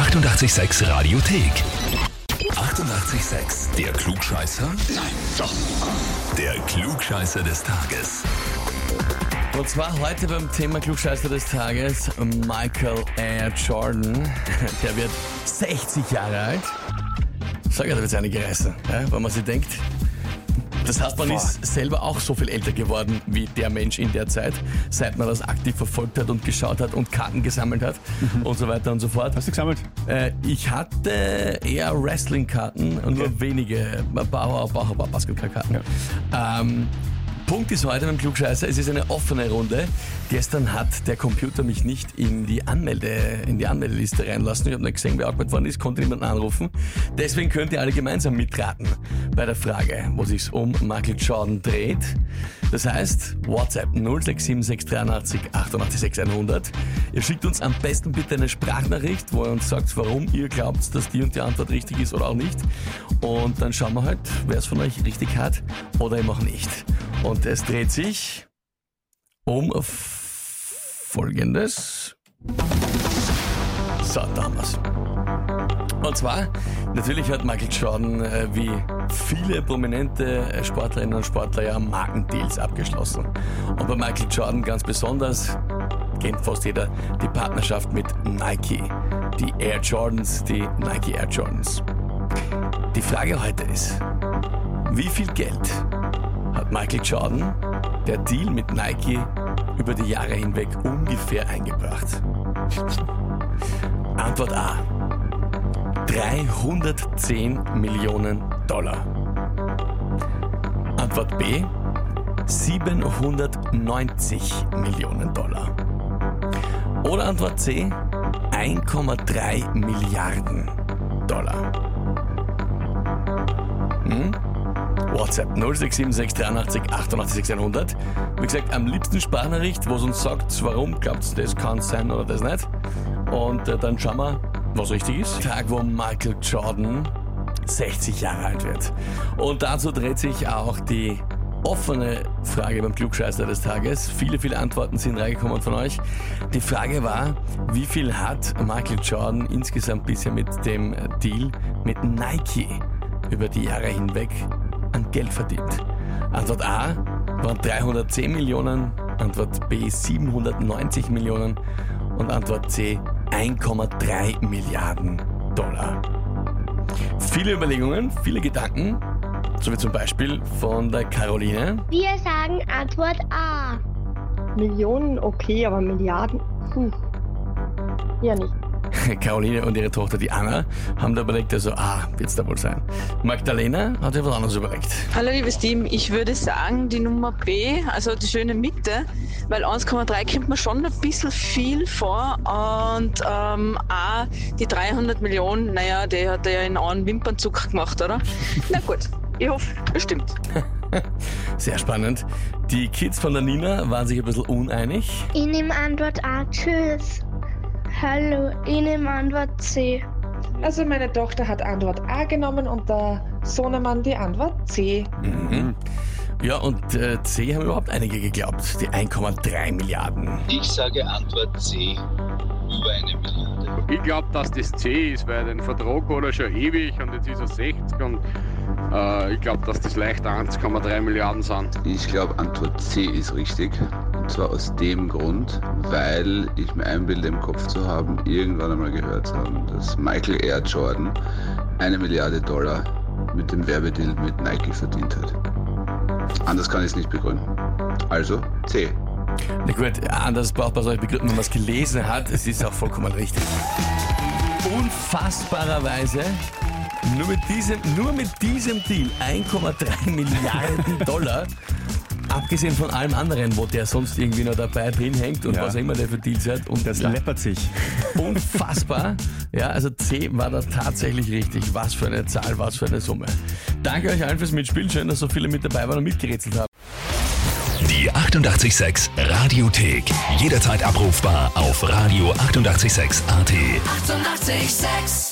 886 Radiothek. 88,6. Der Klugscheißer? Nein, doch. Der Klugscheißer des Tages. Und zwar heute beim Thema Klugscheißer des Tages Michael Air Jordan. Der wird 60 Jahre alt. Sag ja, da wird reißen, ja, wenn man sich denkt. Das heißt, man ist selber auch so viel älter geworden wie der Mensch in der Zeit, seit man das aktiv verfolgt hat und geschaut hat und Karten gesammelt hat und so weiter und so fort. Hast du gesammelt? Äh, ich hatte eher Wrestling-Karten und nur wenige Bauer, Bauer, Bauer Basketball-Karten. Ähm, Punkt ist heute beim Klugscheißer, es ist eine offene Runde. Gestern hat der Computer mich nicht in die Anmelde, in die Anmeldeliste reinlassen. Ich habe nicht gesehen, wer angemeldet worden ist, konnte niemanden anrufen. Deswegen könnt ihr alle gemeinsam mitraten bei der Frage, wo sich um Michael Jordan dreht. Das heißt, WhatsApp 067683 88 100. Ihr schickt uns am besten bitte eine Sprachnachricht, wo ihr uns sagt, warum ihr glaubt, dass die und die Antwort richtig ist oder auch nicht. Und dann schauen wir halt, wer es von euch richtig hat oder eben auch nicht. Und es dreht sich um folgendes. So, da haben wir's. Und zwar, natürlich hat Michael Jordan äh, wie viele prominente äh, Sportlerinnen und Sportler ja Markendeals abgeschlossen. Und bei Michael Jordan ganz besonders kennt fast jeder die Partnerschaft mit Nike. Die Air Jordans, die Nike Air Jordans. Die Frage heute ist, wie viel Geld hat Michael Jordan der Deal mit Nike über die Jahre hinweg ungefähr eingebracht? Antwort A. 310 Millionen Dollar. Antwort B. 790 Millionen Dollar. Oder Antwort C. 1,3 Milliarden Dollar. Hm? WhatsApp 0676 88 100. Wie gesagt, am liebsten Sprachnachricht, wo es uns sagt, warum glaubt das kann sein oder das nicht. Und äh, dann schauen wir, was richtig ist. Tag, wo Michael Jordan 60 Jahre alt wird. Und dazu dreht sich auch die offene Frage beim Klugscheißer des Tages. Viele, viele Antworten sind reingekommen von euch. Die Frage war, wie viel hat Michael Jordan insgesamt bisher mit dem Deal mit Nike über die Jahre hinweg an Geld verdient? Antwort A waren 310 Millionen, Antwort B 790 Millionen und Antwort C 1,3 Milliarden Dollar. Viele Überlegungen, viele Gedanken, so wie zum Beispiel von der Caroline. Wir sagen Antwort A. Millionen okay, aber Milliarden? Puh. Ja nicht. Caroline und ihre Tochter, die Anna, haben da überlegt, also, ah, wird's da wohl sein. Magdalena hat sich was anderes überlegt. Hallo liebes Team, ich würde sagen die Nummer B, also die schöne Mitte, weil 1,3 kommt mir schon ein bisschen viel vor und ähm, A, die 300 Millionen, naja, die hat er ja in einen Wimpernzug gemacht, oder? Na gut, ich hoffe, bestimmt. Sehr spannend. Die Kids von der Nina waren sich ein bisschen uneinig. Ich nehme Antwort A. Tschüss. Hallo, ich nehme Antwort C. Also meine Tochter hat Antwort A genommen und der Sohnemann die Antwort C. Mhm. Ja, und äh, C haben überhaupt einige geglaubt, die 1,3 Milliarden. Ich sage Antwort C, über eine Milliarde. Ich glaube, dass das C ist, weil den Vertrag hat er schon ewig und jetzt ist er 60 und äh, ich glaube, dass das leicht 1,3 Milliarden sind. Ich glaube, Antwort C ist richtig. Und zwar aus dem Grund, weil ich mir einbilde, im Kopf zu haben, irgendwann einmal gehört zu haben, dass Michael Air Jordan eine Milliarde Dollar mit dem Werbedeal mit Nike verdient hat. Anders kann ich es nicht begründen. Also C. Na gut, anders braucht man solche Begriffe, wenn man es gelesen hat. Es ist auch vollkommen richtig. Unfassbarerweise, nur mit diesem, nur mit diesem Deal 1,3 Milliarden Dollar, abgesehen von allem anderen, wo der sonst irgendwie noch dabei drin hängt und Ja. was auch immer der für Deals hat. Und Das ja, läppert sich. unfassbar. Ja, also C war da tatsächlich richtig. Was für eine Zahl, was für eine Summe. Danke euch allen fürs Mitspielen. Schön, dass so viele mit dabei waren und mitgerätselt haben. Die 88,6 Radiothek. Jederzeit abrufbar auf radio886.at. 88,6. Eighty-eight, sex.